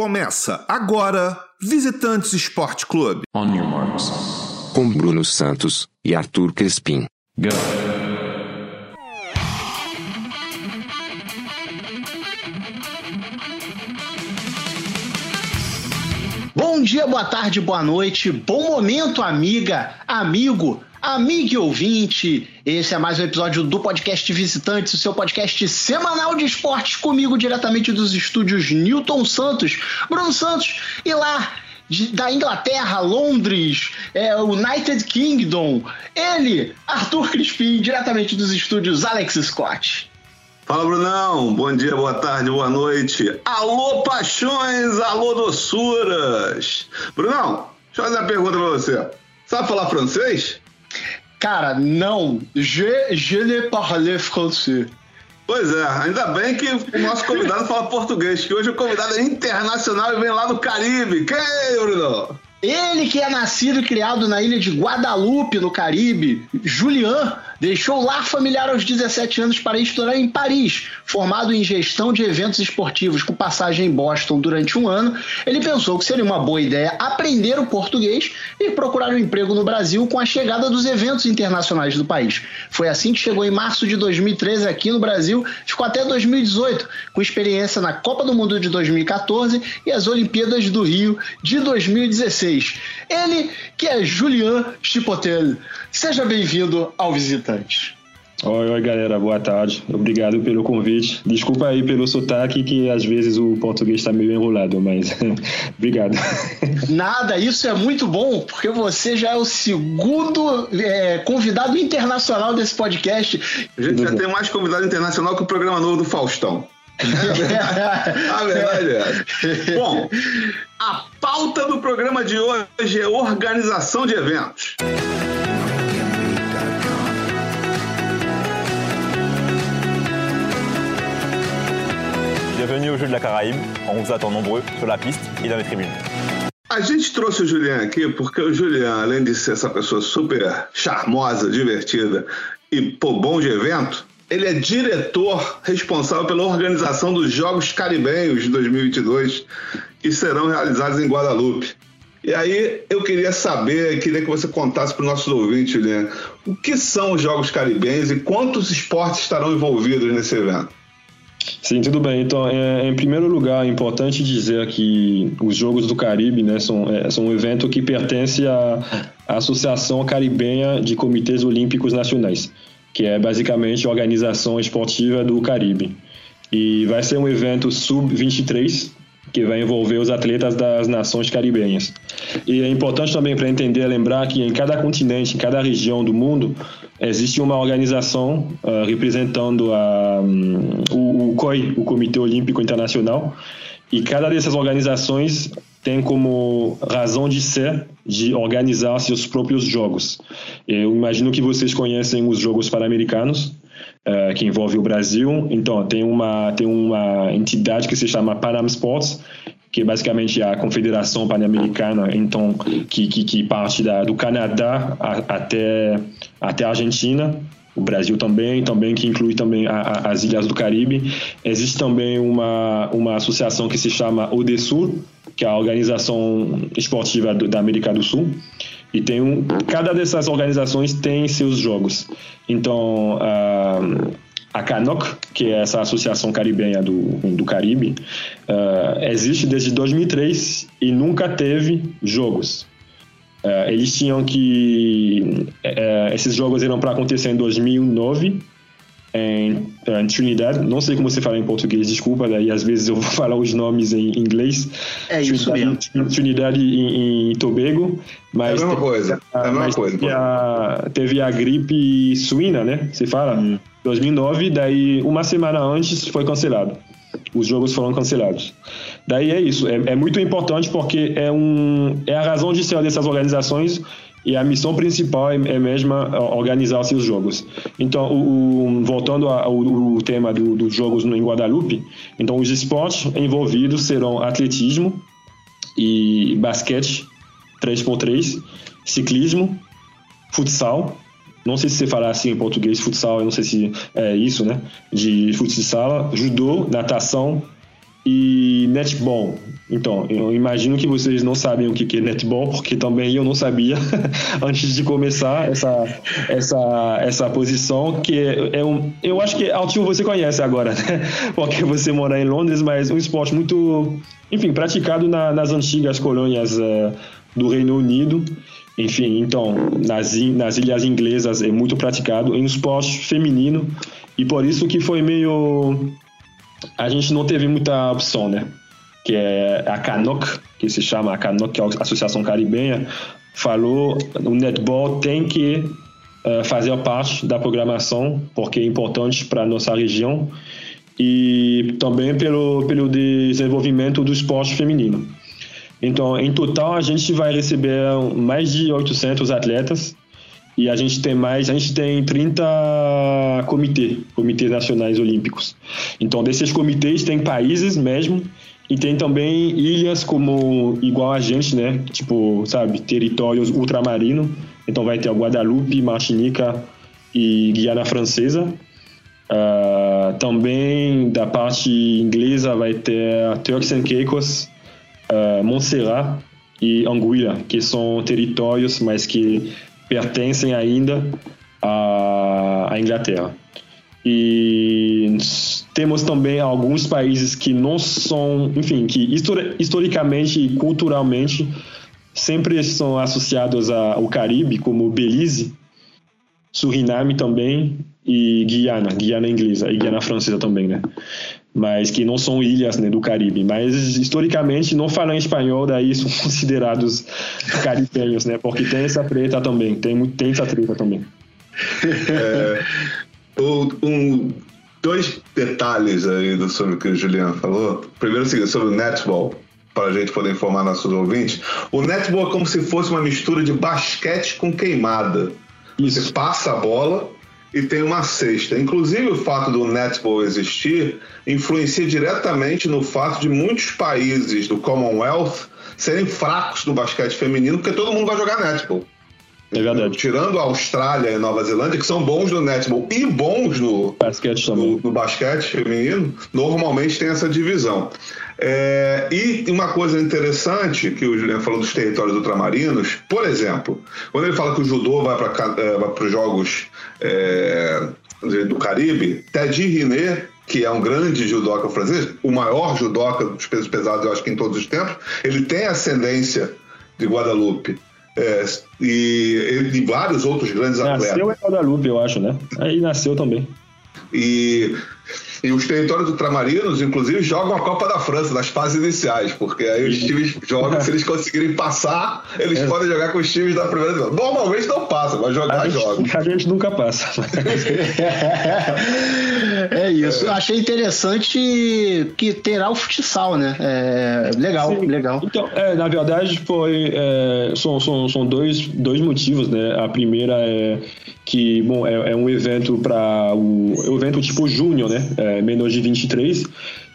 Começa agora Visitantes Esporte Clube. On your marks. Com Bruno Santos e Arthur Crespim. Go. Bom dia, boa tarde, boa noite, bom momento, amiga, amigo, amigo e ouvinte. Esse é mais um episódio do podcast Visitantes, o seu podcast semanal de esportes comigo diretamente dos estúdios Newton Santos, Bruno Santos e lá de- da Inglaterra, Londres, é, United Kingdom, ele, Arthur Crispim, diretamente dos estúdios Alex Scott. Fala, Brunão. Bom dia, boa tarde, boa noite. Alô, paixões, alô, doçuras. Brunão, deixa eu fazer uma pergunta pra você. Sabe falar francês? Cara, não, je, je ne parle français. Pois é, ainda bem que o nosso convidado fala português, que hoje o convidado é internacional e vem lá do Caribe. Quem, Brunão? Ele que é nascido e criado na ilha de Guadalupe, no Caribe, Julian, deixou o lar familiar aos 17 anos para estudar em Paris. Formado em gestão de eventos esportivos com passagem em Boston durante um ano, ele pensou que seria uma boa ideia aprender o português e procurar um emprego no Brasil com a chegada dos eventos internacionais do país. Foi assim que chegou em março de 2013 aqui no Brasil, ficou até 2018, com experiência na Copa do Mundo de 2014 e as Olimpíadas do Rio de 2016. Ele que é Julian Chipotel. Seja bem-vindo ao Oi, oi, galera, boa tarde. Obrigado pelo convite. Desculpa aí pelo sotaque, que às vezes o português está meio enrolado, mas obrigado. Nada, isso é muito bom, porque você já é o segundo é, convidado internacional desse podcast. A gente já tem mais convidado internacional que o programa novo do Faustão. A verdade é. Bom, a pauta do programa de hoje é organização de eventos. Bienvenue au Jeu de la Caraïbe. On vous attend nombreux sur la piste dans les tribunes. A gente trouxe o Julian aqui porque o Julian, além de ser essa pessoa super charmosa, divertida e pô, bom de evento, ele é diretor responsável pela organização dos Jogos Caribenhos de 2022 que serão realizados em Guadalupe. E aí eu queria saber, queria que você contasse para os nossos ouvintes, Julian, o que são os Jogos Caribenhos e quantos esportes estarão envolvidos nesse evento? Sim, tudo bem. Então, é, em primeiro lugar, é importante dizer que os Jogos do Caribe né, são, é, são um evento que pertence à, à Associação Caribenha de Comitês Olímpicos Nacionais, que é basicamente a organização esportiva do Caribe. E vai ser um evento sub-23, que vai envolver os atletas das nações caribenhas. E é importante também para entender, lembrar que em cada continente, em cada região do mundo, existe uma organização uh, representando a, um, o, o COI, o Comitê Olímpico Internacional, e cada dessas organizações tem como razão de ser de organizar seus próprios jogos. Eu imagino que vocês conhecem os Jogos Pan-Americanos, uh, que envolve o Brasil. Então, tem uma, tem uma entidade que se chama Panam Sports, que é basicamente a Confederação Pan-Americana, então, que, que, que parte da, do Canadá a, até, até a Argentina, o Brasil também, também que inclui também a, a, as ilhas do Caribe. Existe também uma, uma associação que se chama ODESUR, que é a Organização Esportiva do, da América do Sul. E tem um, cada dessas organizações tem seus jogos. Então, a, a CANOC, que é essa associação caribenha do, do Caribe, uh, existe desde 2003 e nunca teve jogos. Uh, eles tinham que. Uh, esses jogos eram para acontecer em 2009 em, em Trinidad. Não sei como você fala em português, desculpa, daí às vezes eu vou falar os nomes em inglês. É isso Trinidad, mesmo. Trinidad e, e Tobago. Mas É a mesma coisa, é a mesma mas coisa, Teve a, teve a gripe suína, né? Você fala? 2009, daí uma semana antes foi cancelado. Os jogos foram cancelados. Daí é isso. É, é muito importante porque é, um, é a razão de ser dessas organizações e a missão principal é, é mesmo organizar seus jogos. Então, o, o, voltando ao, tema do, dos jogos em Guadalupe, então os esportes envolvidos serão atletismo e basquete 3x3, ciclismo, futsal, não sei se você falar assim em português, futsal, eu não sei se é isso, né? De futsal, judô, natação e netball. Então, eu imagino que vocês não sabem o que é netball, porque também eu não sabia antes de começar essa, essa, essa posição, que é, é um, eu acho que Altinho você conhece agora, né? Porque você mora em Londres, mas um esporte muito, enfim, praticado na, nas antigas colônias uh, do Reino Unido. Enfim, então, nas, nas ilhas inglesas é muito praticado, é um esporte feminino, e por isso que foi meio... A gente não teve muita opção, né? que é a CANOC, que se chama a CANOC, que é a Associação Caribenha, falou o netball tem que uh, fazer parte da programação, porque é importante para nossa região e também pelo, pelo desenvolvimento do esporte feminino. Então, em total, a gente vai receber mais de 800 atletas e a gente tem mais, a gente tem 30 comitês, comitês nacionais olímpicos. Então, desses comitês tem países mesmo e tem também ilhas como igual a gente, né? Tipo, sabe, territórios ultramarino. Então vai ter a Guadalupe, Martinica e Guiana Francesa. Uh, também da parte inglesa vai ter Turks and Caicos, uh, Montserrat e Anguilla, que são territórios, mas que pertencem ainda à, à Inglaterra. E temos também alguns países que não são, enfim, que historicamente e culturalmente sempre são associados ao Caribe, como Belize, Suriname também e Guiana, Guiana inglesa e Guiana francesa também, né? Mas que não são ilhas né, do Caribe. Mas historicamente não falam espanhol, daí são considerados caribenhos, né? Porque tem essa treta também, tem, tem essa treta também. É, um, dois detalhes aí sobre o que o Juliano falou. Primeiro, assim, sobre o netball, para a gente poder informar nossos ouvintes. O netball é como se fosse uma mistura de basquete com queimada. Isso. Você passa a bola e tem uma cesta. Inclusive, o fato do netball existir influencia diretamente no fato de muitos países do Commonwealth serem fracos no basquete feminino, porque todo mundo vai jogar netball. É verdade. Tirando a Austrália e Nova Zelândia, que são bons no netball e bons no basquete, também. no, no basquete feminino, normalmente tem essa divisão. É, e uma coisa interessante que o Juliano falou dos territórios ultramarinos, por exemplo, quando ele fala que o judô vai para é, os jogos é, do Caribe, Teddy Riné, que é um grande judoca francês, o maior judoca dos pesos pesados, eu acho que em todos os tempos, ele tem ascendência de Guadalupe. É, e, e vários outros grandes nasceu atletas. Nasceu em Guadalupe, eu acho, né? Aí nasceu também. E e os territórios ultramarinos, inclusive, jogam a Copa da França nas fases iniciais, porque aí os times jogam, se eles conseguirem passar, eles é. podem jogar com os times da primeira divisão. Normalmente não passa, mas jogar a joga. A gente nunca passa. é isso. Eu achei interessante que terá o futsal, né? É, legal, Sim. legal. Então, é, na verdade, foi, é, são, são, são dois, dois motivos, né? A primeira é que, bom, é, é um evento para o, é um evento tipo júnior, né? É, é, menos de 23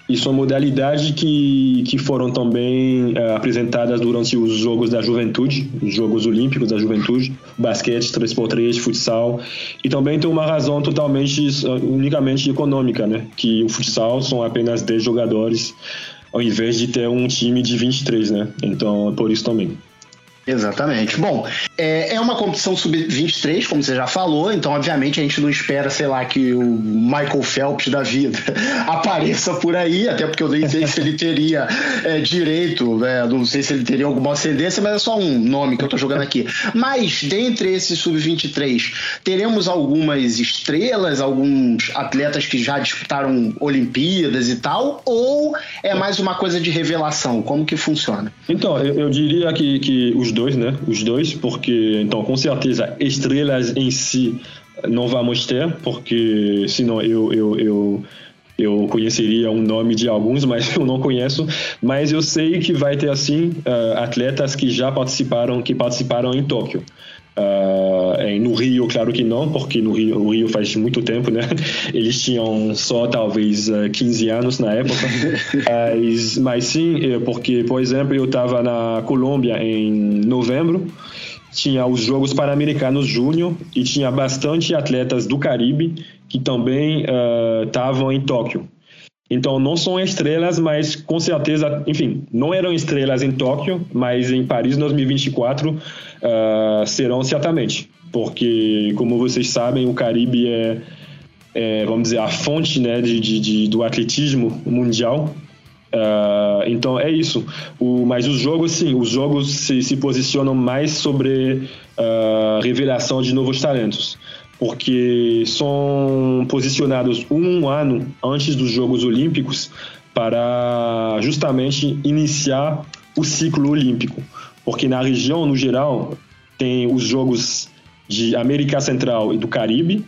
e são modalidades que, que foram também é, apresentadas durante os Jogos da Juventude, os Jogos Olímpicos da Juventude, basquete, 3x3, futsal. E também tem uma razão totalmente, unicamente econômica, né? Que o futsal são apenas 10 jogadores, ao invés de ter um time de 23, né? Então, é por isso também. Exatamente. Bom, é, é uma competição sub-23, como você já falou, então, obviamente, a gente não espera, sei lá, que o Michael Phelps da vida apareça por aí, até porque eu nem sei se ele teria é, direito, né? não sei se ele teria alguma ascendência, mas é só um nome que eu tô jogando aqui. Mas, dentre esses sub-23, teremos algumas estrelas, alguns atletas que já disputaram Olimpíadas e tal, ou é mais uma coisa de revelação? Como que funciona? Então, eu, eu diria que, que os dois, né? Os dois, porque então com certeza estrelas em si não vamos ter, porque senão eu eu, eu eu conheceria um nome de alguns, mas eu não conheço. Mas eu sei que vai ter assim uh, atletas que já participaram, que participaram em Tóquio. Uh, no Rio, claro que não, porque no Rio, o Rio faz muito tempo, né? Eles tinham só talvez 15 ah, anos na época. mas, mas sim, porque, por exemplo, eu estava na Colômbia em novembro, tinha os Jogos Pan-Americanos Júnior e tinha bastante atletas do Caribe que também estavam uh, em Tóquio. Então, não são estrelas, mas com certeza, enfim, não eram estrelas em Tóquio, mas em Paris 2024 uh, serão certamente. Porque, como vocês sabem, o Caribe é, é vamos dizer, a fonte né, de, de, de do atletismo mundial. Uh, então é isso. O, mas os jogos, sim, os jogos se, se posicionam mais sobre uh, revelação de novos talentos porque são posicionados um ano antes dos Jogos Olímpicos para justamente iniciar o ciclo olímpico. Porque na região, no geral, tem os Jogos de América Central e do Caribe,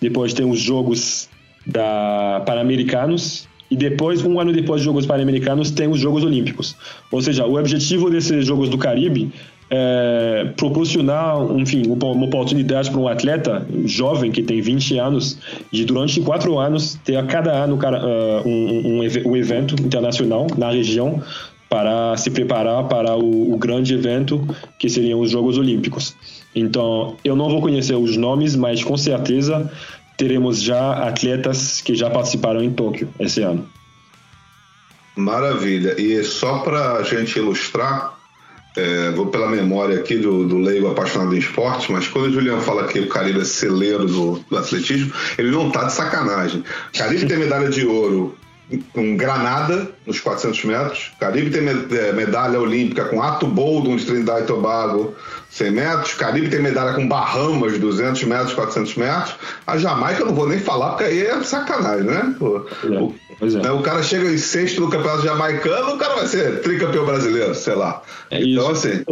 depois tem os Jogos da Pan-Americanos e depois, um ano depois dos Jogos Pan-Americanos, tem os Jogos Olímpicos. Ou seja, o objetivo desses Jogos do Caribe é, proporcionar, enfim, uma oportunidade para um atleta jovem que tem 20 anos de durante quatro anos ter a cada ano uh, um, um, um, evento internacional na região para se preparar para o, o, grande evento que seriam os Jogos Olímpicos. Então, eu não vou conhecer os nomes, mas com certeza teremos já atletas que já participaram em Tóquio esse ano. Maravilha. E só para a gente ilustrar, é, vou pela memória aqui do, do leigo apaixonado em esporte, mas quando o Juliano fala que o Caribe é celeiro do, do atletismo, ele não tá de sacanagem. Caribe tem medalha de ouro com Granada, nos 400 metros. Caribe tem é, medalha olímpica com Ato Boldon de Trindade e Tobago, 100 metros. Caribe tem medalha com Bahamas, 200 metros, 400 metros. A Jamaica eu não vou nem falar, porque aí é sacanagem, né? Pô, é, o, é. o, cara chega em sexto no campeonato jamaicano, o cara vai ser tricampeão brasileiro, sei lá. É então, assim,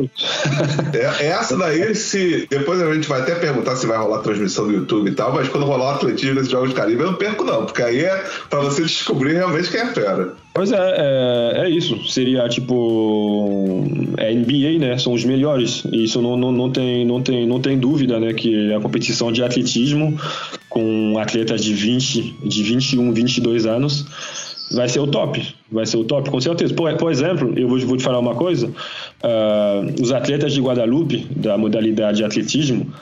é, essa daí, se. Depois a gente vai até perguntar se vai rolar transmissão do YouTube e tal, mas quando rolar o atletismo nesses Jogos do Caribe, eu não perco, não, porque aí é pra você descobrir realmente quem é fera. Pois é, é, é, isso. Seria tipo é NBA, né? São os melhores. Isso não, não, não, tem, não, tem, não tem dúvida, né? Que a competição de atletismo com atletas de 20, de 21, 22 anos vai ser o top. Vai ser o top, com certeza. Por, por exemplo, eu vou, vou te falar uma coisa: uh, os atletas de Guadalupe, da modalidade de atletismo,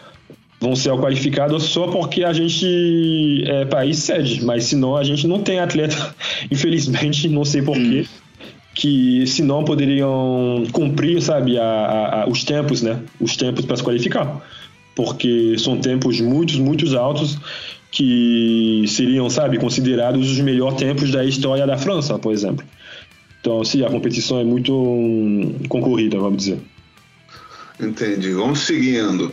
vão ser qualificados só porque a gente é país sede, mas senão a gente não tem atleta, infelizmente, não sei porquê, hum. que senão poderiam cumprir, sabe, a, a, a, os tempos, né? Os tempos para se qualificar. Porque são tempos muito, muito altos que seriam, sabe, considerados os melhores tempos da história da França, por exemplo. Então, sim, a competição é muito concorrida, vamos dizer. Entendi. Vamos seguindo.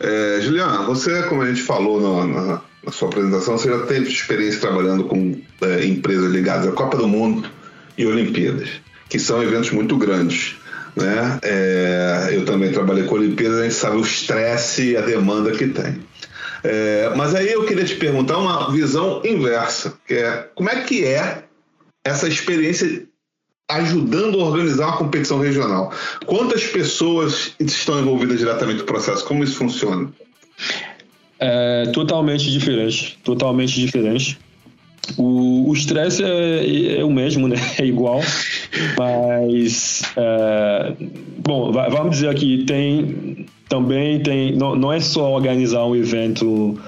É, Juliana, você, como a gente falou na, na, na, sua apresentação, você já teve experiência trabalhando com é, empresas ligadas à Copa do Mundo e Olimpíadas, que são eventos muito grandes. Né? É, eu também trabalhei com Olimpíadas, a gente sabe o estresse e a demanda que tem. É, mas aí eu queria te perguntar uma visão inversa, que é como é que é essa experiência ajudando a organizar uma competição regional. Quantas pessoas estão envolvidas diretamente no processo? Como isso funciona? É totalmente diferente, totalmente diferente. O estresse é, é, o mesmo, né? É igual, mas é, bom, vamos dizer que tem também tem não, não é só organizar um evento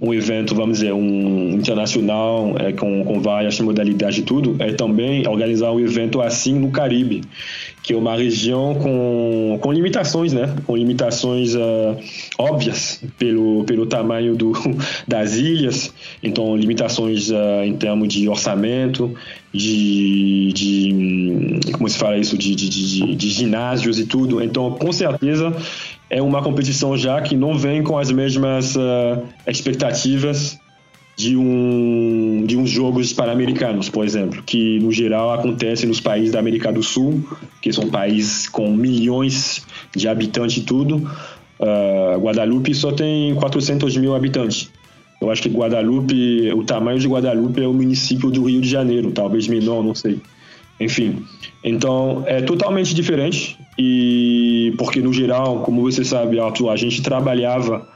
um evento, vamos dizer, um internacional, é, com, com várias modalidades e tudo, é também organizar um evento assim no Caribe, que é uma região com, com limitações, né? Com limitações uh, óbvias pelo, pelo tamanho do, das ilhas, então limitações uh, em termos de orçamento, de, de como se fala isso, de, de, de, de ginásios e tudo. Então, com certeza, é uma competição já que não vem com as mesmas uh, expectativas de um de uns jogos pan-americanos, por exemplo, que no geral acontece nos países da América do Sul, que são países com milhões de habitantes e tudo. Uh, Guadalupe só tem 400 mil habitantes. Eu acho que Guadalupe, o tamanho de Guadalupe é o município do Rio de Janeiro, talvez menor, não sei. Enfim, então é totalmente diferente e porque no geral, como você sabe, Arthur, a gente trabalhava,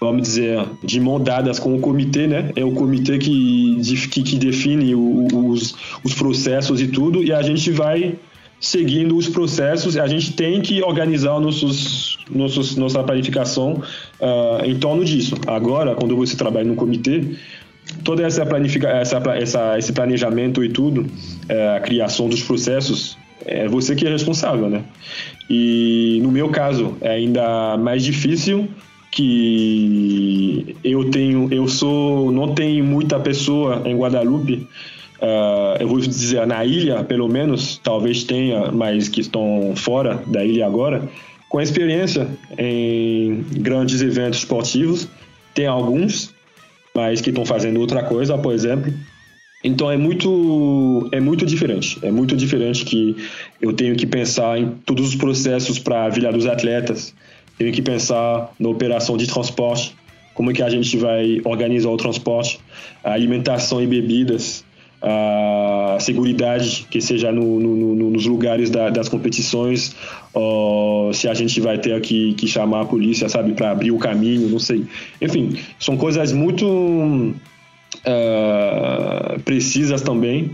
vamos dizer, de mão dadas com o comitê, né? É o comitê que, que, que define os, os processos e tudo e a gente vai seguindo os processos, a gente tem que organizar nossos, nossos, nossa planificação uh, em torno disso. Agora, quando você trabalha no comitê, toda essa planifica, essa, essa, esse planejamento e tudo, é, a criação dos processos, é você que é responsável, né? E no meu caso é ainda mais difícil que eu tenho, eu sou, não tem muita pessoa em Guadalupe. Uh, eu vou dizer na ilha, pelo menos, talvez tenha, mas que estão fora da ilha agora, com experiência em grandes eventos esportivos. Tem alguns, mas que estão fazendo outra coisa, por exemplo. Então é muito é muito diferente. É muito diferente que eu tenho que pensar em todos os processos para a Vila dos Atletas. Tenho que pensar na operação de transporte, como é que a gente vai organizar o transporte, a alimentação e bebidas, a segurança que seja no, no, no, nos lugares da, das competições, ou se a gente vai ter que, que chamar a polícia, sabe, para abrir o caminho, não sei. Enfim, são coisas muito uh, precisas também.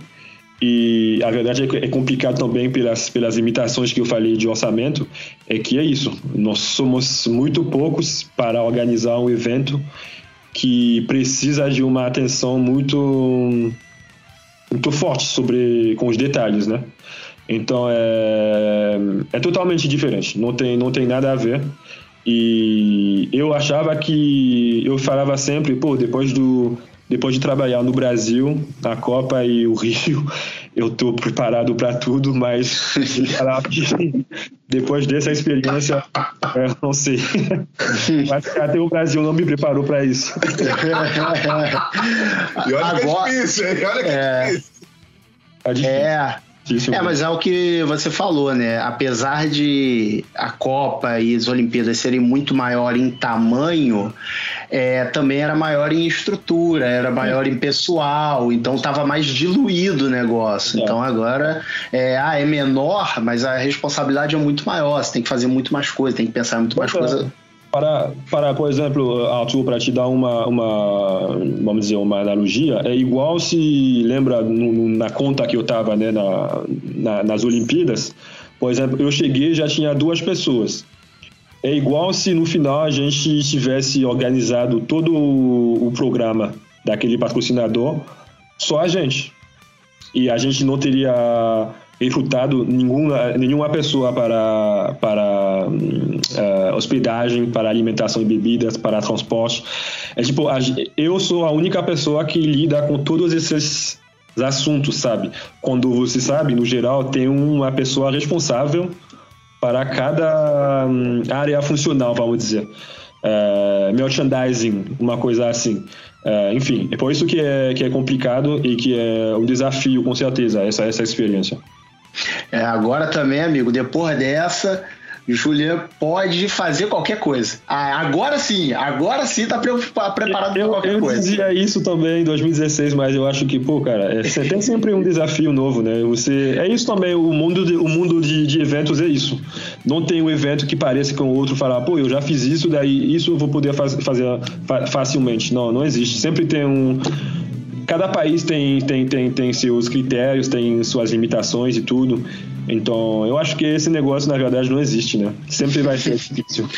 E a verdade é é complicado também pelas, pelas limitações que eu falei de orçamento, é que é isso. Nós somos muito poucos para organizar um evento que precisa de uma atenção muito muito forte sobre com os detalhes, né? Então é, é totalmente diferente, não tem não tem nada a ver. E eu achava que eu falava sempre, pô, depois do depois de trabalhar no Brasil, na Copa e o Rio, eu estou preparado para tudo, mas depois dessa experiência, eu não sei. Mas até o Brasil não me preparou para isso. e olha Agora, que é difícil, hein? Olha que é, é difícil. É É. É, mas é o que você falou, né? Apesar de a Copa e as Olimpíadas serem muito maior em tamanho, é, também era maior em estrutura, era maior em pessoal, então estava mais diluído o negócio. É. Então agora é, ah, é menor, mas a responsabilidade é muito maior. Você tem que fazer muito mais coisa, tem que pensar muito mais coisa para, para, por exemplo, Arthur, para te dar uma, uma, vamos dizer, uma analogia, é igual se lembra no, na conta que eu estava né, na, na, nas Olimpíadas, por exemplo, eu cheguei já tinha duas pessoas. É igual se no final a gente tivesse organizado todo o, o programa daquele patrocinador, só a gente. E a gente não teria refutado nenhuma, nenhuma pessoa para, para uh, hospedagem, para alimentação e bebidas, para transporte. É tipo, eu sou a única pessoa que lida com todos esses assuntos, sabe? Quando você sabe, no geral, tem uma pessoa responsável para cada um, área funcional, vamos dizer. Uh, merchandising, uma coisa assim. Uh, enfim, é por isso que é, que é complicado e que é um desafio, com certeza, essa, essa experiência. É, agora também, amigo, depois dessa, Julian pode fazer qualquer coisa. Ah, agora sim, agora sim tá preparado para qualquer eu coisa. Eu dizia isso também em 2016, mas eu acho que, pô, cara, é, você tem sempre um desafio novo, né? Você, é isso também, o mundo, de, o mundo de, de eventos é isso. Não tem um evento que pareça com o outro falar, pô, eu já fiz isso, daí isso eu vou poder faz, fazer facilmente. Não, não existe. Sempre tem um cada país tem, tem, tem, tem seus critérios, tem suas limitações e tudo. Então, eu acho que esse negócio, na verdade, não existe, né? Sempre vai ser difícil.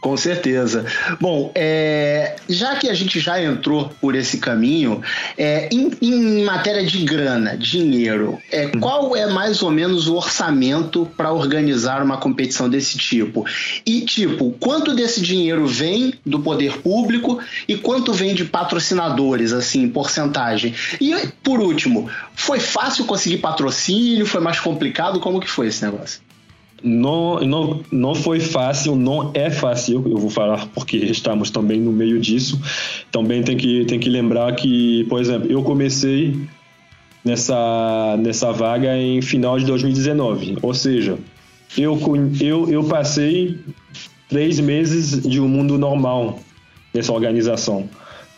Com certeza. Bom, é, já que a gente já entrou por esse caminho, é, em, em, matéria de grana, dinheiro, é, qual é mais ou menos o orçamento para organizar uma competição desse tipo? E, tipo, quanto desse dinheiro vem do poder público e quanto vem de patrocinadores, assim, porcentagem? E, por último, foi fácil conseguir patrocínio? Foi mais complicado? Como que foi esse negócio? Não, não, não foi fácil, não é fácil, eu vou falar porque estamos também no meio disso. Também tem que, tem que lembrar que, por exemplo, eu comecei nessa, nessa vaga em final de 2019, ou seja, eu, eu, eu passei três meses de um mundo normal nessa organização,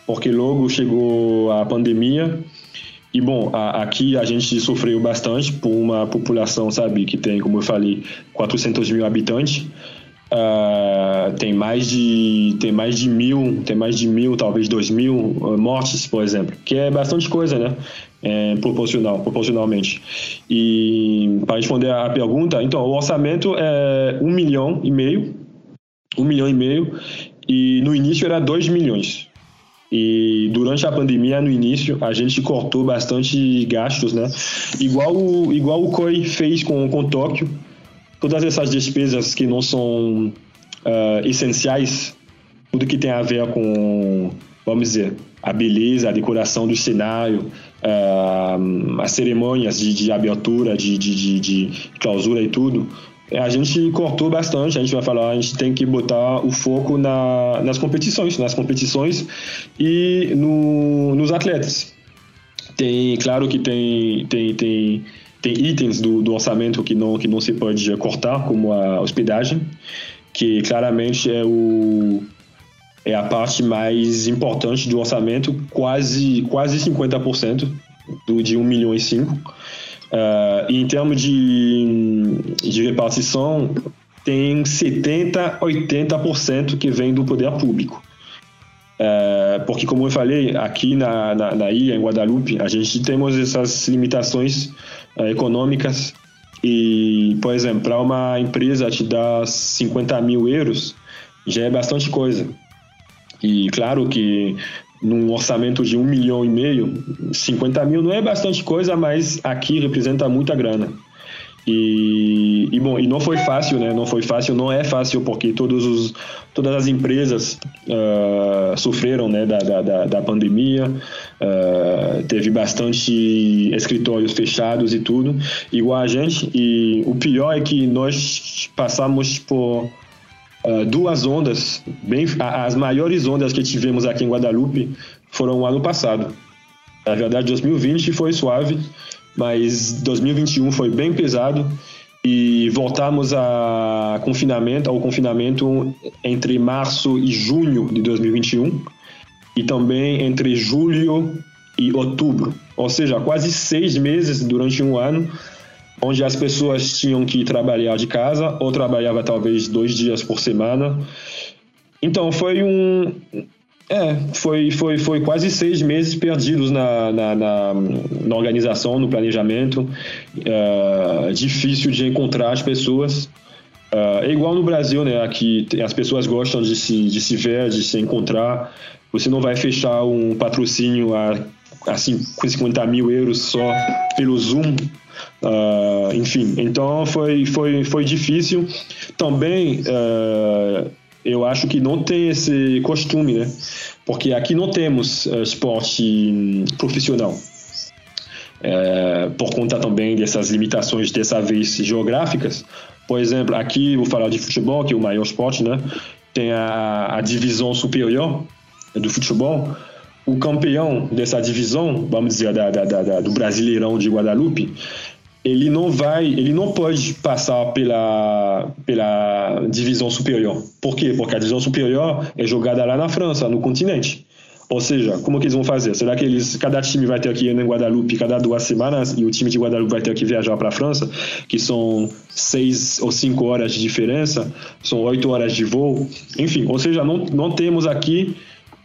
porque logo chegou a pandemia e bom, a, aqui a gente sofreu bastante por uma população, sabe, que tem, como eu falei, 400 mil habitantes. Uh, tem mais de tem mais de mil tem mais de mil talvez dois mil uh, mortes por exemplo que é bastante coisa né? É, proporcional proporcionalmente. E para responder a pergunta então o orçamento é um milhão e meio um milhão e meio e no início era dois milhões E durante a pandemia, no início, a gente cortou bastante gastos, né? Igual o, igual o COI fez com, com Tóquio. Todas essas despesas que não são uh, essenciais, tudo que tem a ver com, vamos dizer, a beleza, a decoração do cenário, uh, as cerimônias de, de abertura, de, de, de, de clausura e tudo, a gente cortou bastante, a gente vai falar, a gente tem que botar o foco na, nas competições, nas competições e no, nos atletas. Tem, claro que tem, tem, tem, tem itens do, do orçamento que não, que não se pode cortar, como a hospedagem, que claramente é, o, é a parte mais importante do orçamento, quase, quase 50% do, de 1 milhão e 5 Uh, em termos de, de repartição, tem 70%, 80% que vem do poder público. Uh, porque, como eu falei, aqui na, na, na, ilha, em Guadalupe, a gente temos essas limitações uh, econômicas. E, por exemplo, para uma empresa te dar 50 mil euros, já é bastante coisa. E claro que num orçamento de um milhão e meio, 50 mil não é bastante coisa, mas aqui representa muita grana. E, e, bom, e não foi fácil, né? Não foi fácil, não é fácil porque todos os, todas as empresas uh, sofreram, né, da, da, da pandemia. Uh, teve bastante escritórios fechados e tudo, igual a gente. E o pior é que nós passamos por uh, duas ondas, bem, as maiores ondas que tivemos aqui em Guadalupe foram o ano passado. Na verdade, 2020 foi suave, mas 2021 foi bem pesado e voltamos a confinamento, ao confinamento entre março e junho de 2021 e também entre julho e outubro, ou seja, quase seis meses durante um ano onde as pessoas tinham que trabalhar de casa ou trabalhava talvez dois dias por semana. Então foi um é, foi, foi, foi quase seis meses perdidos na, na, na, na organização, no planejamento. Uh, difícil de encontrar as pessoas. Uh, é igual no Brasil, né? Aqui as pessoas gostam de se, de se ver, de se encontrar. Você não vai fechar um patrocínio a, a 50 mil euros só pelo Zoom Uh, enfim, então foi, foi, foi difícil. Também uh, eu acho que não tem esse costume, né? Porque aqui não temos uh, esporte profissional. por conta também dessas limitações, dessa vez geográficas. Por exemplo, aqui vou falar de futebol, que é o maior esporte, né? Tem a, a divisão superior do futebol o campeão dessa divisão, vamos dizer, da, da, da, do Brasileirão de Guadalupe, ele não vai, ele não pode passar pela, pela divisão superior. Por quê? Porque a divisão superior é jogada lá na França, no continente. Ou seja, como que eles vão fazer? Será que eles, cada time vai ter que ir em Guadalupe cada duas semanas e o time de Guadalupe vai ter que viajar para a França, que são seis ou cinco horas de diferença, são oito horas de voo, enfim. Ou seja, não, não temos aqui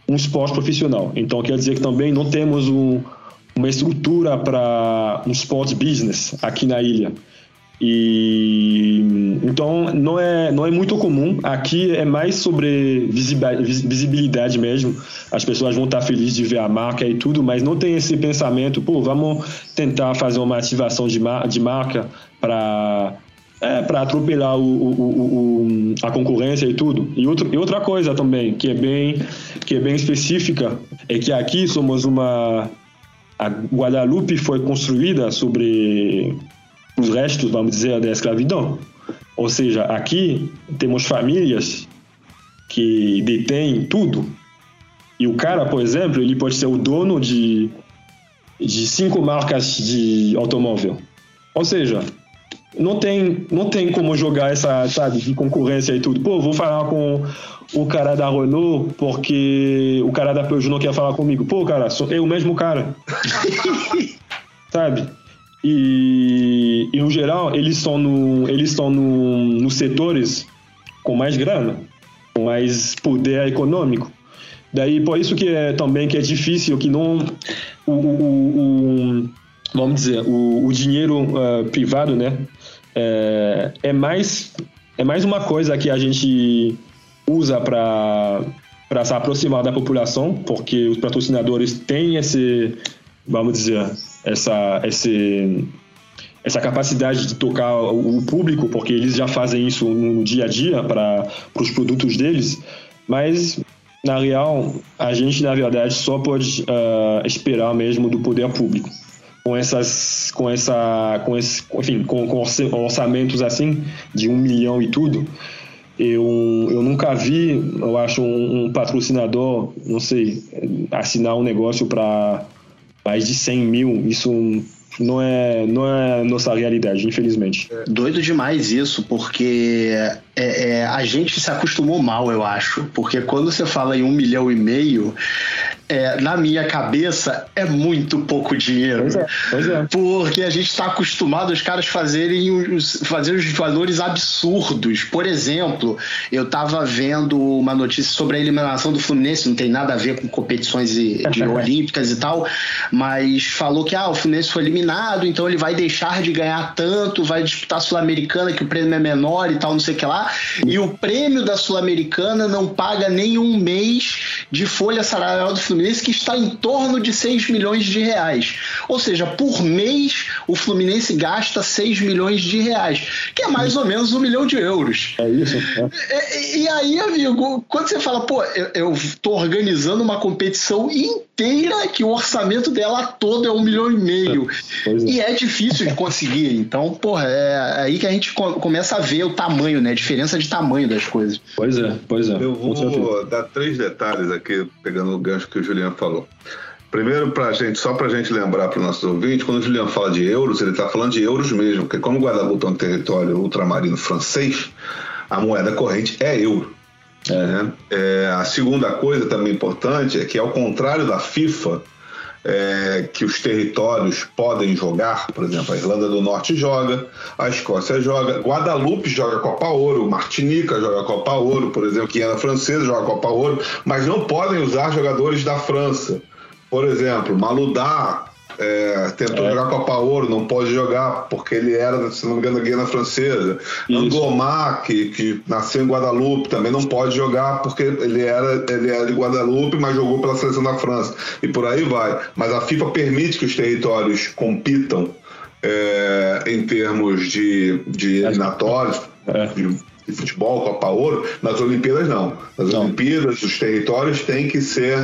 um esporte profissional. Então quer dizer que também não temos um, uma estrutura para um sport business aqui na ilha. E então não é não é muito comum. Aqui é mais sobre visibilidade mesmo. As pessoas vão estar felizes de ver a marca e tudo, mas não tem esse pensamento, pô, vamos tentar fazer uma ativação de, de marca para é, para atropelar o, o, o, a concorrência e tudo. E, outro, e outra coisa também que é bem que é bem específica é que aqui somos uma a Guadalupe foi construída sobre os restos, vamos dizer, da escravidão. Ou seja, aqui temos famílias que detêm tudo. E o cara, por exemplo, ele pode ser o dono de, de cinco marcas de automóvel. Ou seja, não tem, não tem como jogar essa, sabe, de concorrência e tudo. Pô, vou falar com o cara da Renault porque o cara da Peugeot não quer falar comigo. Pô, cara, sou eu mesmo cara. sabe? E, e, no geral, eles estão no, eles estão no, nos setores com mais grana, com mais poder econômico. Daí, por isso que é também que é difícil, que não o, o, o vamos dizer, o, o dinheiro uh, privado, né, é, é, mais é mais uma coisa que a gente usa para para se aproximar da população, porque os patrocinadores têm esse, vamos dizer, essa, esse, essa capacidade de tocar o público, porque eles já fazem isso no dia a dia para os produtos deles, mas na real a gente na verdade só pode uh, esperar mesmo do poder público com essas com essa com esse enfim com, com orçamentos assim de um milhão e tudo eu, eu nunca vi, eu acho, um, um patrocinador, não sei, assinar um negócio para mais de 100 mil. Isso não é, não é nossa realidade, infelizmente. Doido demais isso, porque é, é, a gente se acostumou mal, eu acho. Porque quando você fala em um milhão e meio, é, na minha cabeça, é muito pouco dinheiro. Pois é, pois é. Porque a gente está acostumado os caras fazerem os, fazer os valores absurdos. Por exemplo, eu estava vendo uma notícia sobre a eliminação do Fluminense, não tem nada a ver com competições de, de olímpicas e tal, mas falou que ah, o Fluminense foi eliminado, então ele vai deixar de ganhar tanto, vai disputar a Sul-Americana, que o prêmio é menor e tal, não sei o que lá. E o prêmio da Sul-Americana não paga nem um mês de folha salarial do Fluminense Fluminense que está em torno de 6 milhões de reais. Ou seja, por mês o Fluminense gasta 6 milhões de reais, que é mais ou menos um milhão de euros. É isso. É. E, e, aí, amigo, quando você fala, pô, eu estou organizando uma competição inteira que o orçamento dela todo é um milhão e meio. É. E é difícil de conseguir. Então, porra, é aí que a gente começa a ver o tamanho, né? A diferença de tamanho das coisas. Pois é, pois é. Eu vou dar três detalhes aqui, pegando o gancho que o Juliano falou. Primeiro, pra gente, só para a gente lembrar para os nossos ouvintes, quando o Juliano fala de euros, ele está falando de euros mesmo, porque como o Guadalupe é um território ultramarino francês, a moeda corrente é euro. É. A segunda coisa também importante é que, ao contrário da FIFA, é, que os territórios podem jogar, por exemplo, a Irlanda do Norte joga, a Escócia joga, Guadalupe joga Copa Ouro, Martinica joga Copa Ouro, por exemplo, Guiana Francesa joga Copa Ouro, mas não podem usar jogadores da França. Por exemplo, Maludá é, tentou é. jogar Copa Ouro, não pode jogar porque ele era, se não me engano, Guiana Francesa. Isso. Angomar, que, que nasceu em Guadalupe, também não pode jogar porque ele era, ele era de Guadalupe, mas jogou pela seleção da França. E por aí vai. Mas a FIFA permite que os territórios compitam é, em termos de, de eliminatórios. É. De, de futebol, Copa Ouro, nas Olimpíadas não. Nas não. Olimpíadas, os territórios têm que ser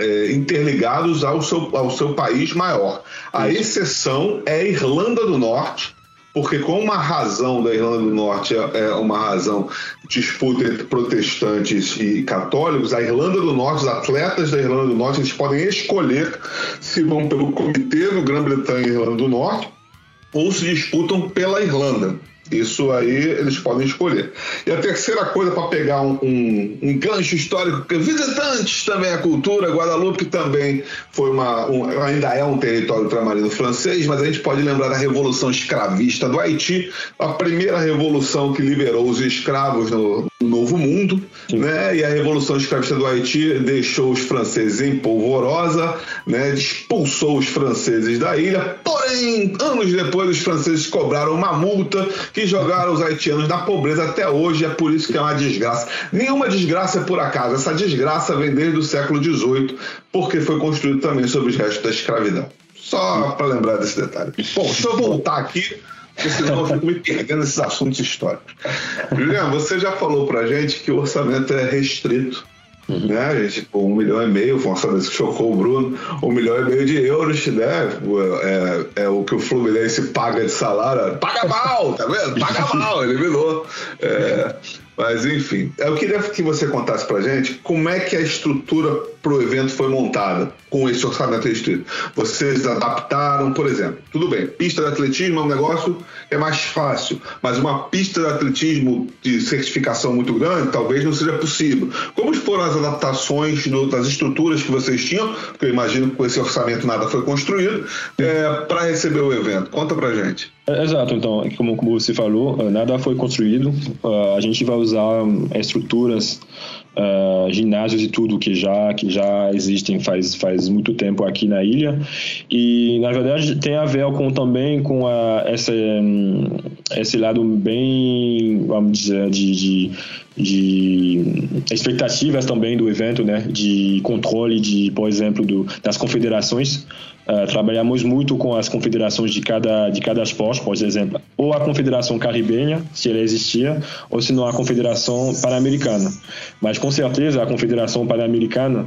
é, interligados ao seu, ao seu país maior. A exceção é a Irlanda do Norte, porque como uma razão da Irlanda do Norte é, é uma razão de disputa entre protestantes e católicos, a Irlanda do Norte, os atletas da Irlanda do Norte, eles podem escolher se vão pelo comitê do Grã-Bretanha e Irlanda do Norte ou se disputam pela Irlanda. Isso aí eles podem escolher. E a terceira coisa para pegar um, um, um, gancho histórico, que visitantes também a cultura, Guadalupe também foi uma, um, ainda é um território ultramarino francês, mas a gente pode lembrar da Revolução Escravista do Haiti, a primeira revolução que liberou os escravos no, no Novo Mundo, né? E a Revolução Escravista do Haiti deixou os franceses em polvorosa, né? Expulsou os franceses da ilha. Porém, anos depois, os franceses cobraram uma multa que jogaram os haitianos na pobreza até hoje, é por isso que é uma desgraça. Nenhuma desgraça é por acaso, essa desgraça vem desde o século XVIII, porque foi construído também sobre os restos da escravidão. Só para lembrar desse detalhe. Bom, deixa eu voltar aqui, senão eu fico me perdendo nesses assuntos históricos. Juliano, você já falou para gente que o orçamento é restrito Uhum. Né, gente, tipo, um milhão e meio, foi uma que chocou o Bruno, um milhão e meio de euros, né? É, é o que o Fluminense paga de salário. Paga mal, tá vendo? Paga mal, eliminou. É, mas enfim, eu queria que você contasse pra gente como é que a estrutura pro evento foi montada com esse orçamento restrito. Vocês adaptaram, por exemplo, tudo bem, pista de atletismo é um negócio é mais fácil, mas uma pista de atletismo de certificação muito grande talvez não seja possível. Como foram as adaptações no, das estruturas que vocês tinham, porque eu imagino que com esse orçamento nada foi construído, é, para receber o evento? Conta pra gente. É, exato, então, como, como você falou, nada foi construído, a gente vai usar hum, estruturas ginásios e tudo que já que já existem faz faz muito tempo aqui na ilha. E na verdade tem a ver com também com a, essa esse lado bem vamos dizer de, de de expectativas também do evento, né, de controle de, por exemplo, do, das confederações. Uh, trabalhamos muito com as confederações de cada de cada esporte, por exemplo, ou a confederação caribenha, se ela existia, ou se não a confederação pan-americana. Mas com certeza a confederação pan-americana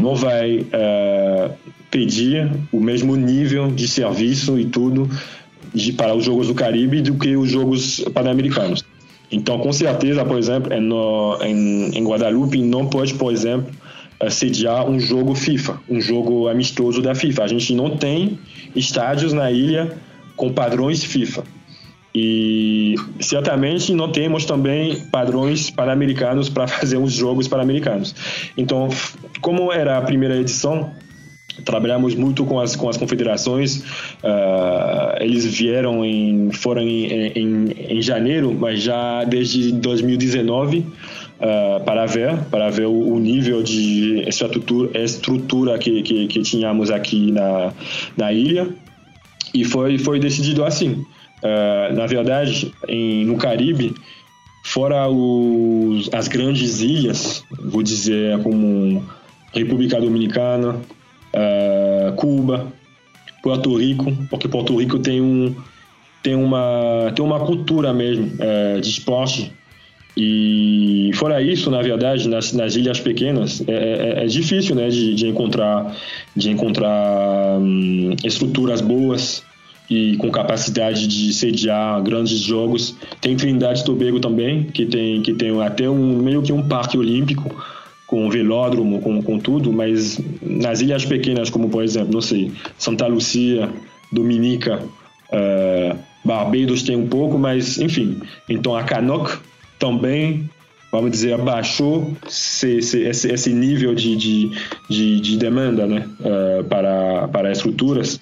não vai uh, pedir o mesmo nível de serviço e tudo de, para os Jogos do Caribe do que os Jogos Pan-Americanos. Então, com certeza, por exemplo, no, em, em Guadalupe não pode, por exemplo, eh, sediar um jogo FIFA, um jogo amistoso da FIFA. A gente não tem estádios na ilha com padrões FIFA. E certamente não temos também padrões pan-americanos para fazer os jogos pan-americanos. Então, como era a primeira edição, trabalhamos muito com as com as confederações uh, eles vieram em foram em, em, em, janeiro mas já desde 2019 uh, para ver para ver o, o nível de estrutura estrutura que, que, que tínhamos aqui na na ilha. E foi foi decidido assim. Uh, na verdade em, no Caribe fora os, as grandes ilhas vou dizer como República Dominicana uh, Cuba, Porto Rico, porque Porto Rico tem um tem uma tem uma cultura mesmo de esporte e fora isso, na verdade, nas, nas ilhas pequenas é, é, é difícil, né, de, de, encontrar de encontrar hum, estruturas boas e com capacidade de sediar grandes jogos. Tem Trindade e Tobago também, que tem que tem até um meio que um parque olímpico com velódromo, com, com tudo, mas nas ilhas pequenas, como por exemplo, não sei, Santa Lucia, Dominica, uh, Barbados tem um pouco, mas enfim. Então a Canoc também, vamos dizer, abaixou esse, esse, esse nível de, de, de, de demanda né, uh, para, para estruturas.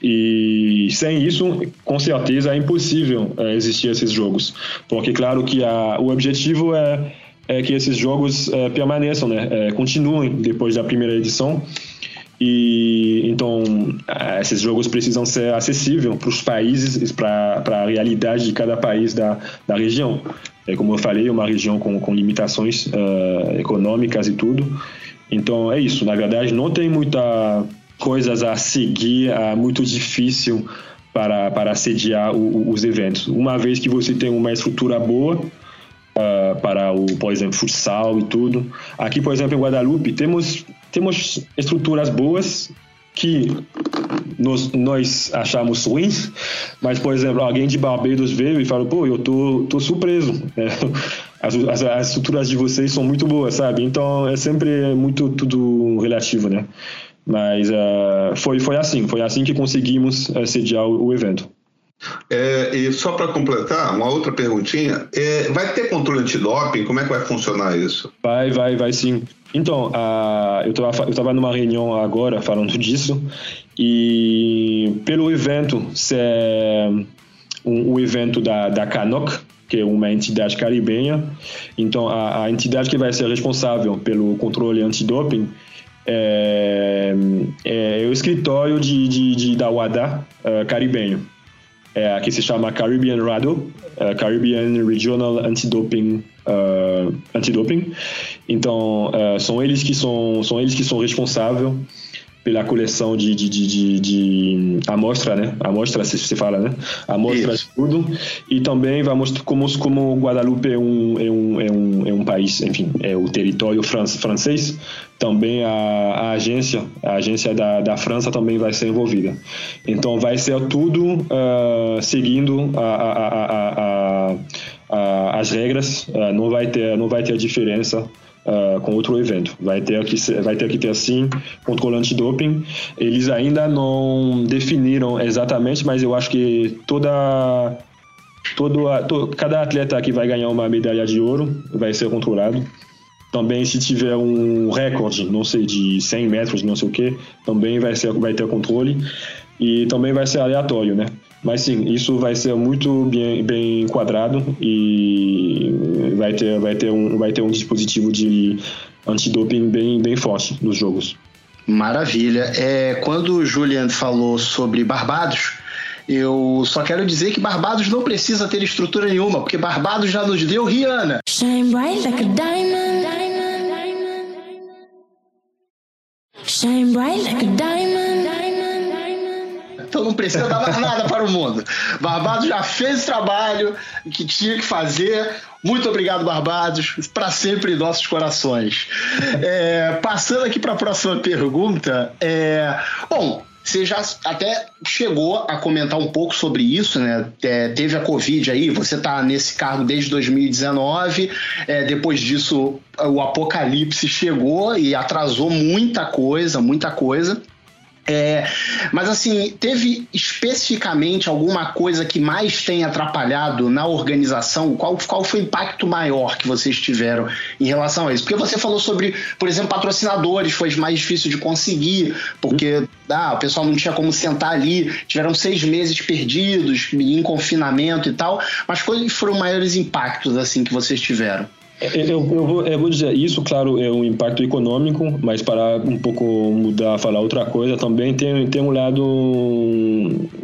E sem isso, com certeza, é impossível uh, existir esses jogos. Porque, claro, que a, o objetivo é é que esses jogos é, permaneçam, né? Continuem depois da primeira edição. E então é, esses jogos precisam ser acessíveis para os países, para a realidade de cada país da, da região. É como eu falei, uma região com, com limitações uh, econômicas e tudo. Então é isso. Na verdade, não tem muita coisas a seguir, é muito difícil para, para sediar o, os eventos. Uma vez que você tem uma estrutura boa, uh, para o, por exemplo, futsal e tudo. Aqui, por exemplo, em Guadalupe, temos, temos estruturas boas que nós, nós achamos ruins, mas, por exemplo, alguém de Barbados veio e falou, pô, eu tô, tô surpreso. É, as, as, as, estruturas de vocês são muito boas, sabe? Então, é sempre muito tudo relativo, né? Mas uh, foi, foi assim, foi assim que conseguimos uh, sediar o, o evento. É, e só para completar, uma outra perguntinha: é, vai ter controle antidoping? Como é que vai funcionar isso? Vai, vai, vai sim. Então, uh, eu estava numa reunião agora falando disso, e pelo evento ser um, um evento da, da CANOC, que é uma entidade caribenha, então a, a entidade que vai ser responsável pelo controle antidoping é, é, é o escritório de, de, de da UADA uh, caribenho é, que se chama Caribbean RADO, é, Caribbean Regional Anti-Doping uh, Anti-Doping. Então, uh, são eles que são, são eles que são responsáveis pela coleção de, de, de, de, de amostra, né? Amostra, se você fala, né? Amostra de tudo. E também vamos, como, como Guadalupe é um, é, um, é, um, é um país, enfim, é o território francês, também a, a agência, a agência da, da França também vai ser envolvida. Então vai ser tudo uh, seguindo a, a, a, as regras, uh, não vai ter, não vai ter diferença uh, com outro evento. Vai ter que vai ter que ter sim controle antidoping. Eles ainda não definiram exatamente, mas eu acho que toda todo, cada atleta que vai ganhar uma medalha de ouro vai ser controlado. Também se tiver um recorde, não sei, de 100 metros, não sei o que, também vai, ser, vai ter controle. E também vai ser aleatório, né? Mas sim, isso vai ser muito bem, bem enquadrado e vai ter, vai, ter um, vai ter um dispositivo de antidoping bem, bem forte nos jogos. Maravilha. É, quando o Julian falou sobre Barbados, eu só quero dizer que Barbados não precisa ter estrutura nenhuma, porque Barbados já nos deu Rihanna. Shine bright like a diamond. diamond, diamond. Shine bright like a diamond. Então não precisa dar mais nada para o mundo. Barbados já fez o trabalho que tinha que fazer. Muito obrigado, Barbados, para sempre em nossos corações. É, passando aqui para a próxima pergunta. É, bom, você já até chegou a comentar um pouco sobre isso, né? É, teve a Covid aí, você está nesse cargo desde 2019, é, depois disso o apocalipse chegou e atrasou muita coisa, muita coisa. É, mas assim, teve especificamente alguma coisa que mais tem atrapalhado na organização? Qual, qual foi o impacto maior que vocês tiveram em relação a isso? Porque você falou sobre, por exemplo, patrocinadores, foi mais difícil de conseguir, porque ah, o pessoal não tinha como sentar ali, tiveram seis meses perdidos, em confinamento e tal, mas quais foram os maiores impactos assim que vocês tiveram? Eu, eu, vou, eu, vou, dizer, isso, claro, é um impacto econômico, mas para um pouco mudar, falar outra coisa, também tem, tem um lado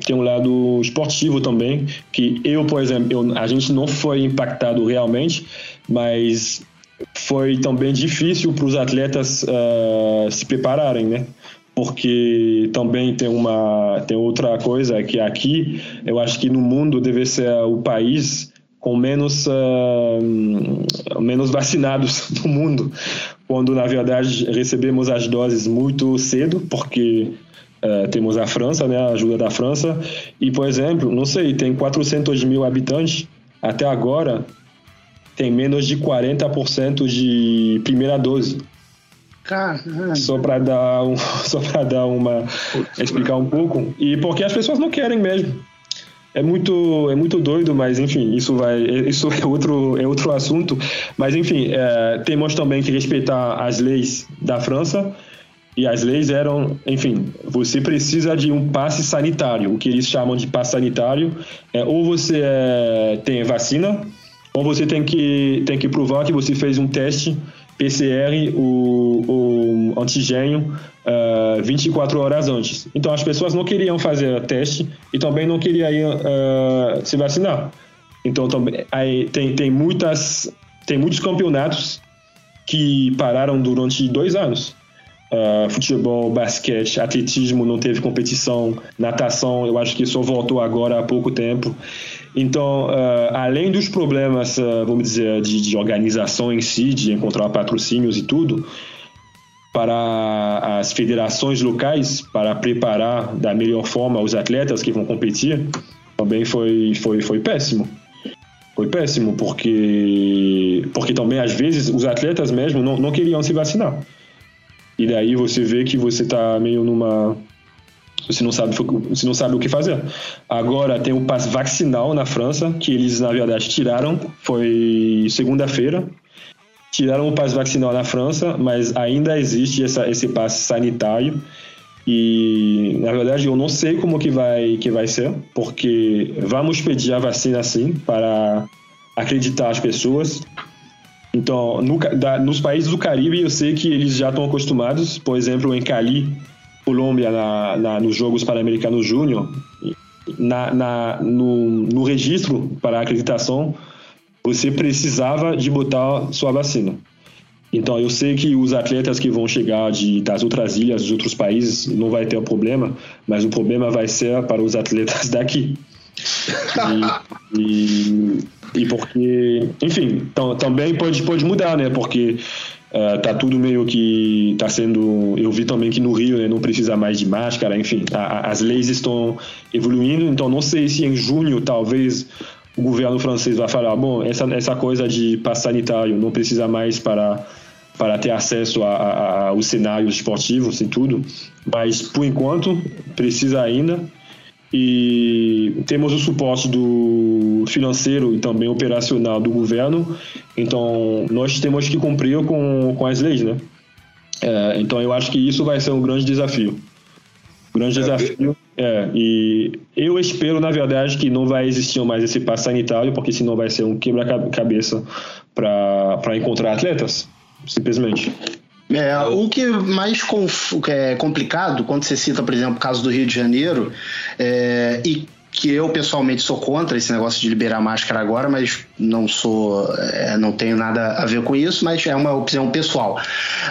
tem um lado esportivo também, que eu, por exemplo, eu, a gente não foi impactado realmente, mas foi também difícil para os atletas uh, se prepararem, né? porque também tem uma tem outra coisa que aqui eu acho que no mundo deve ser o país com menos, uh, menos vacinados do mundo, quando na verdade recebemos as doses muito cedo, porque uh, temos a França, né, a ajuda da França, e por exemplo, não sei, tem 400 mil habitantes, até agora tem menos de 40% de primeira dose. Caramba. Só para dar, um, só dar uma. explicar um pouco. E porque as pessoas não querem mesmo é muito, é muito doido, mas enfim, isso vai, isso é outro, é outro assunto. Mas enfim, é, temos também que respeitar as leis da França. E as leis eram, enfim, você precisa de um passe sanitário, o que eles chamam de passe sanitário. É, ou você é, tem vacina, ou você tem que, tem que provar que você fez um teste PCR, o, o antigênio, uh, 24 horas antes. Então as pessoas não queriam fazer teste e também não queriam uh, se vacinar. Então também aí tem, tem muitas tem muitos campeonatos que pararam durante dois anos. Uh, futebol, basquete, atletismo não teve competição, natação eu acho que só voltou agora há pouco tempo. Então, uh, além dos problemas, uh, vamos dizer, de, de, organização em si, de encontrar patrocínios e tudo, para as federações locais, para preparar da melhor forma os atletas que vão competir, também foi, foi, foi péssimo. Foi péssimo, porque, porque também, às vezes, os atletas mesmo não, não queriam se vacinar. E daí você vê que você está meio numa você não sabe você não sabe o que fazer. Agora tem o passe vacinal na França que eles na verdade tiraram, foi segunda-feira. Tiraram o passe vacinal na França, mas ainda existe essa, esse passe sanitário. E na verdade eu não sei como que vai que vai ser, porque vamos pedir a vacina sim para acreditar as pessoas. Então, no, da, nos países do Caribe eu sei que eles já estão acostumados, por exemplo, em Cali, Colômbia na, na, nos Jogos Pan-Americanos Júnior, na, na, no, no registro para acreditação, você precisava de botar sua vacina. Então, eu sei que os atletas que vão chegar de, das outras ilhas, dos outros países, não vai ter um problema, mas o problema vai ser para os atletas daqui. E, e, e porque, enfim, também pode, pode mudar, né? Porque Uh, tá tudo meio que tá sendo eu vi também que no Rio né, não precisa mais de máscara enfim a, as leis estão evoluindo então não sei se em junho talvez o governo francês vai falar bom essa essa coisa de passe sanitário não precisa mais para para ter acesso a, a, aos cenários esportivos e tudo mas por enquanto precisa ainda e temos o suporte do financeiro e também operacional do governo, então nós temos que cumprir com, com as leis, né? É, então eu acho que isso vai ser um grande desafio. Grande é, desafio É, e eu espero, na verdade, que não vai existir mais esse passo sanitário, porque senão vai ser um quebra-cabeça para encontrar atletas, simplesmente. É, o que é mais é complicado, quando você cita, por exemplo, o caso do Rio de Janeiro, é, e que eu pessoalmente sou contra esse negócio de liberar máscara agora, mas não sou, é, não tenho nada a ver com isso, mas é uma opção pessoal.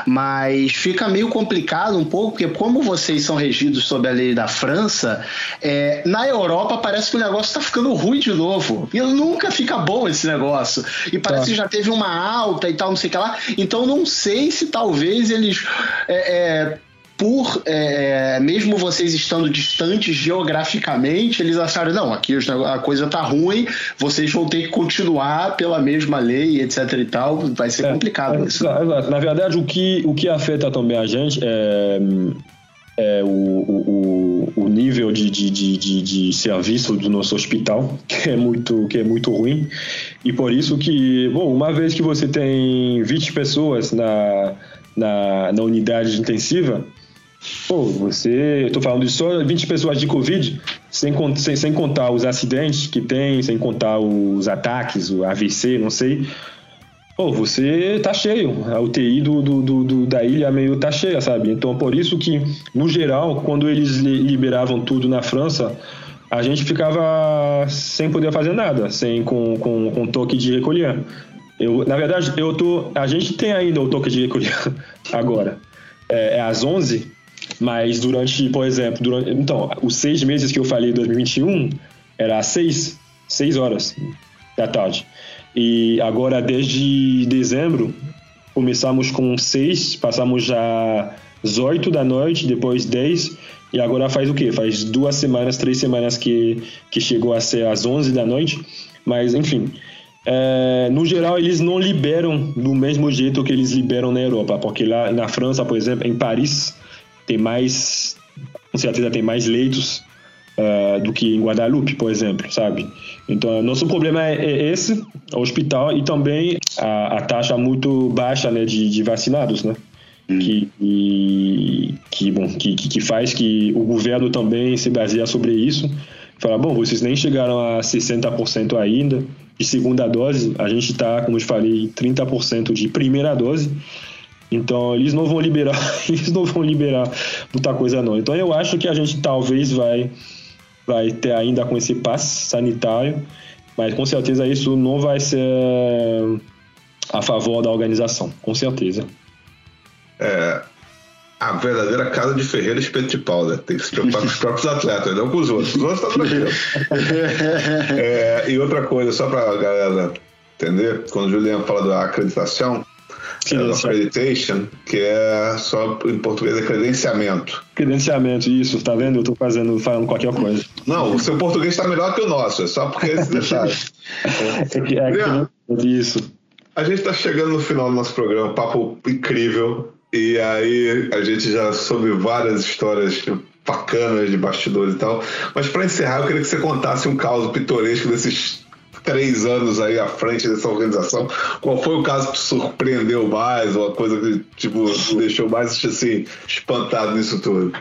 Mas fica meio complicado um pouco, porque como vocês são regidos sob a lei da França, é, na Europa parece que o negócio está ficando ruim de novo. E nunca fica bom esse negócio. E parece tá. que já teve uma alta e tal, não sei o que lá. Então não sei se talvez eles é, é por é, mesmo vocês estando distantes geograficamente, eles acharam, não, aqui a coisa tá ruim, vocês vão ter que continuar pela mesma lei, etc e tal, vai ser é, complicado é, isso. Na verdade, o que, o que afeta também a gente é, é o, o, o nível de, de, de, de, serviço do nosso hospital, que é, muito, que é muito ruim, e por isso que, bom, uma vez que você tem 20 pessoas na, na, na unidade intensiva, Pô, você. Eu tô falando de só 20 pessoas de Covid, sem, sem, sem contar os acidentes que tem, sem contar os ataques, o AVC, não sei. Pô, você tá cheio. A UTI do, do, do, da ilha meio tá cheia, sabe? Então, por isso que, no geral, quando eles liberavam tudo na França, a gente ficava sem poder fazer nada, sem com, com, com toque de recolher. Eu, na verdade, eu tô, a gente tem ainda o toque de recolher agora. É, é às 11 mas durante, por exemplo, durante, então, os seis meses que eu falei em 2021 era seis, seis horas da tarde. E agora, desde dezembro, começamos com seis, passamos já às oito da noite, depois dez, e agora faz o quê? Faz duas semanas, três semanas que, que chegou a ser às onze da noite. Mas, enfim, é, no geral, eles não liberam do mesmo jeito que eles liberam na Europa, porque lá na França, por exemplo, em Paris, tem mais, com certeza tem mais leitos uh, do que em Guadalupe, por exemplo, sabe? Então, nosso problema é, é esse, o hospital, e também a, a taxa muito baixa né, de, de vacinados, né? Hum. Que, e, que, bom, que, que faz que o governo também se baseia sobre isso. Fala, bom, vocês nem chegaram a 60% ainda de segunda dose, a gente está, como eu falei, 30% de primeira dose. Então eles não vão liberar, eles não vão liberar muita coisa não. Então eu acho que a gente talvez vai vai ter ainda com esse passe sanitário, mas com certeza isso não vai ser a favor da organização, com certeza. É, a verdadeira casa de Ferreira espeto de pau, né? Tem que se preocupar com os próprios atletas, não com os outros. Os outros estão tá tranquilos. é, e outra coisa, só para a galera entender, quando o Juliano fala da acreditação, é o accreditation, que é só em português é credenciamento. Credenciamento, isso, tá vendo? Eu tô fazendo, falando qualquer coisa. Não, o seu português está melhor que o nosso, é só porque esse detalhe. é que, é que, isso. A gente está chegando no final do nosso programa, papo incrível. E aí a gente já soube várias histórias bacanas de bastidores e tal. Mas para encerrar, eu queria que você contasse um caso pitoresco desses três anos aí à frente dessa organização, qual foi o caso que te surpreendeu mais, ou a coisa que tipo, te deixou mais assim, espantado nisso tudo?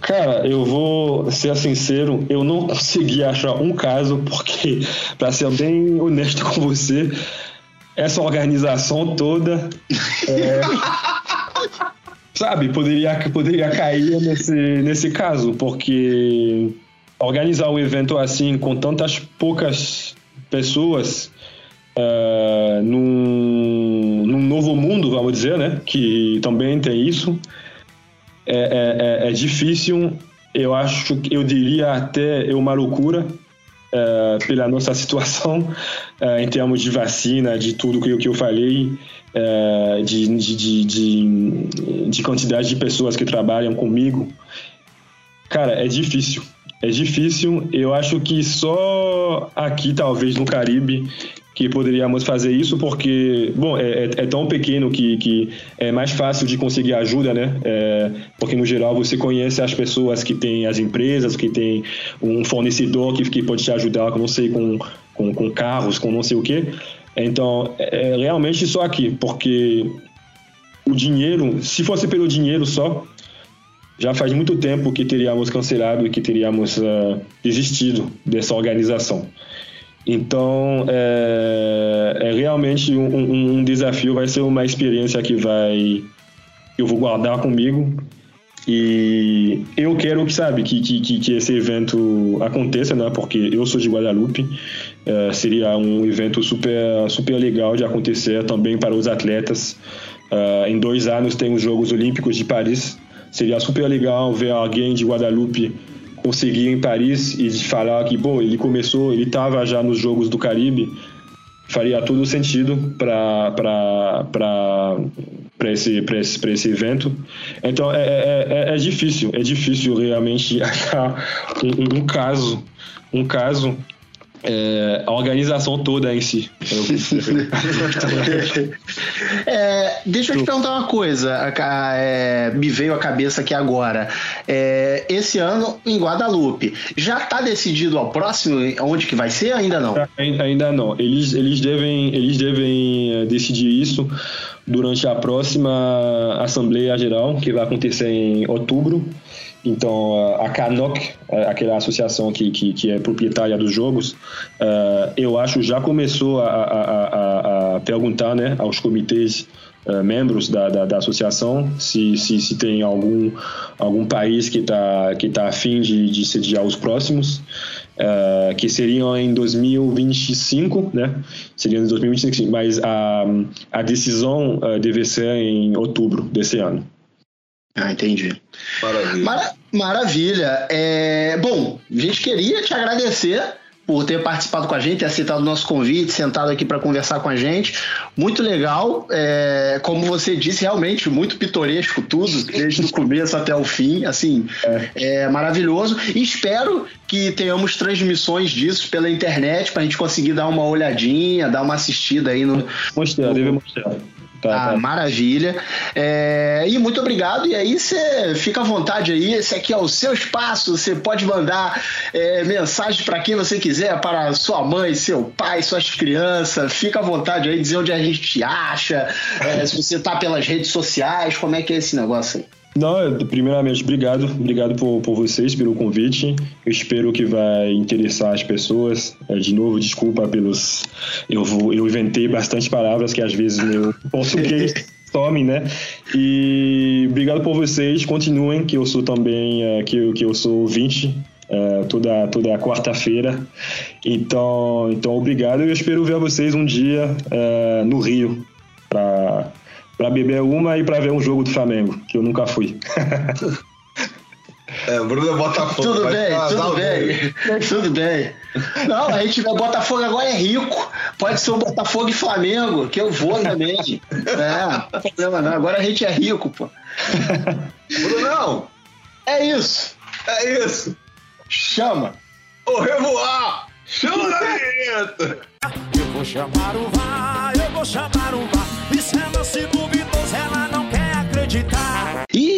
Cara, eu vou ser sincero, eu não consegui achar um caso, porque, para ser bem honesto com você, essa organização toda. É, sabe, poderia, poderia cair nesse, nesse caso, porque organizar um evento assim, com tantas poucas pessoas uh, num, num, novo mundo, vamos dizer, né? Que também tem isso. É, é, é, é difícil, eu acho, eu diria até é uma loucura uh, pela nossa situação uh, em termos de vacina, de tudo que que eu falei, de, de, de, de quantidade de pessoas que trabalham comigo. Cara, é difícil é difícil. Eu acho que só aqui, talvez no Caribe, que poderíamos fazer isso, porque, bom, é, é, é tão pequeno que, que é mais fácil de conseguir ajuda, né? É, porque, no geral, você conhece as pessoas que têm as empresas, que tem um fornecedor que, que pode te ajudar, não sei, com, com, com carros, com não sei o quê. Então, é, é realmente só aqui, porque o dinheiro, se fosse pelo dinheiro só, já faz muito tempo que teríamos cancelado e que teríamos uh, desistido dessa organização. Então, é, é realmente um, um, desafio, vai ser uma experiência que vai eu vou guardar comigo e eu quero que sabe que, que, que esse evento aconteça, né? Porque eu sou de Guadalupe, é, seria um evento super super legal de acontecer também para os atletas. Em dois anos tem os Jogos Olímpicos de Paris, seria super legal ver alguém de Guadalupe conseguir em Paris e falar que, bom, ele começou, ele estava já nos Jogos do Caribe, faria todo sentido para esse, esse, esse evento. Então é, é, é, é, difícil, é difícil realmente achar um, um caso, um caso é, a organização toda em si. é, deixa eu te perguntar uma coisa, é, me veio à cabeça aqui agora. É, esse ano em Guadalupe, já está decidido ao próximo onde que vai ser? Ainda não? Ainda não. Eles, eles devem, eles devem é, decidir isso durante a próxima Assembleia Geral, que vai acontecer em outubro. Então, a CANOC, aquela associação que, que, que é proprietária dos jogos, uh, eu acho já começou a, a, a, a perguntar né, aos comitês uh, membros da, da, da, associação se, se, se tem algum, algum país que está que tá afim de, de sediar os próximos. Uh, que seriam em 2025, né? Seriam em 2025, mas a, a decisão uh, deve ser em outubro desse ano. Ah, entendi. Maravilha. Mara maravilha. É... Bom, a gente queria te agradecer por ter participado com a gente, ter aceitado o nosso convite, sentado aqui para conversar com a gente. Muito legal. É... Como você disse, realmente muito pitoresco tudo, desde o começo até o fim. Assim, é, é maravilhoso. E espero que tenhamos transmissões disso pela internet para a gente conseguir dar uma olhadinha, dar uma assistida aí no. Mostrar, no... deve mostrar. Tá, tá. Maravilha. É, e muito obrigado. E aí você fica à vontade aí. Esse aqui é o seu espaço. Você pode mandar é, mensagem para quem você quiser, para sua mãe, seu pai, suas crianças. Fica à vontade aí, dizer onde a gente te acha, é, se você tá pelas redes sociais, como é que é esse negócio aí. Não, primeiramente, obrigado. Obrigado por, por vocês, pelo convite. Eu espero que vai interessar as pessoas. É, de novo, desculpa pelos. Eu, vou, eu inventei bastante palavras que às vezes meu português some, né? E obrigado por vocês. Continuem, que eu sou também. É, que, eu, que eu sou ouvinte. É, toda toda quarta-feira. Então, então, obrigado. Eu espero ver vocês um dia no Rio para para beber uma e para ver um jogo do Flamengo, que eu nunca fui. É, Bruno é Botafogo. Tudo bem, tudo bem. Tudo bem. Não, a gente, o Botafogo agora é rico. Pode ser o Botafogo e Flamengo, que eu vou também. É, não problema não. Agora a gente é rico, pô. Brunão! É isso. É isso. Chama. O revoar! Chama na vinheta! Eu vou chamar o VAR, eu vou chamar o VAR.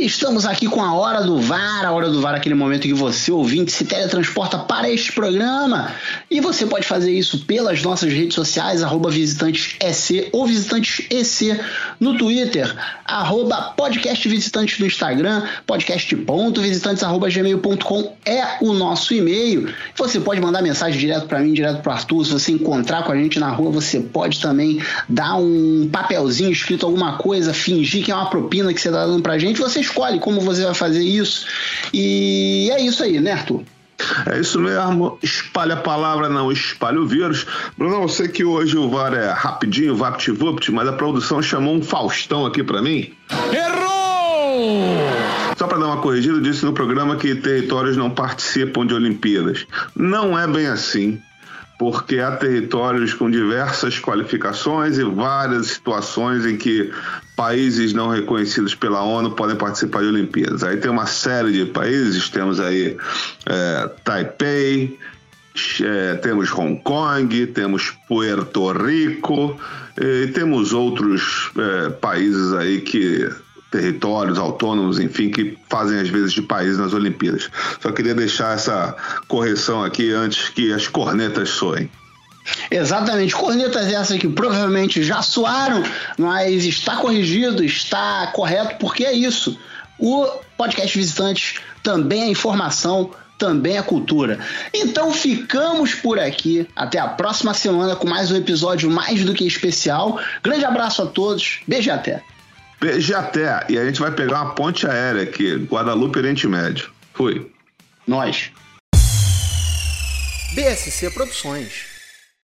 Estamos aqui com a Hora do VAR, a Hora do VAR, aquele momento que você, ouvinte, se teletransporta para este programa. E você pode fazer isso pelas nossas redes sociais, arroba visitantesec ou visitantesec no Twitter, arroba podcastvisitantes no Instagram, podcast.visitantes.gmail.com é o nosso e-mail. Você pode mandar mensagem direto para mim, direto para Arthur. Se você encontrar com a gente na rua, você pode também dar um papelzinho escrito alguma coisa, fingir que é uma propina que você está dando para a gente. Você como você vai fazer isso. E é isso aí, né, Arthur? É isso mesmo, espalha a palavra, não espalha o vírus. Bruno, eu sei que hoje o VAR é rapidinho, vapt-vupt, mas a produção chamou um Faustão aqui para mim. Errou! Só para dar uma corrigida, eu disse no programa que territórios não participam de Olimpíadas. Não é bem assim porque há territórios com diversas qualificações e várias situações em que países não reconhecidos pela ONU podem participar de Olimpíadas. Aí tem uma série de países, temos aí é, Taipei, é, temos Hong Kong, temos Puerto Rico e temos outros é, países aí que territórios autônomos, enfim, que fazem às vezes de país nas Olimpíadas. Só queria deixar essa correção aqui antes que as cornetas soem. Exatamente, cornetas essas que provavelmente já soaram, mas está corrigido, está correto, porque é isso. O podcast Visitantes também é informação, também é cultura. Então ficamos por aqui. Até a próxima semana com mais um episódio mais do que especial. Grande abraço a todos. Beijo e até. Beijo e até. E a gente vai pegar uma ponte aérea aqui, Guadalupe Oriente Médio. Fui. Nós. BSC Produções.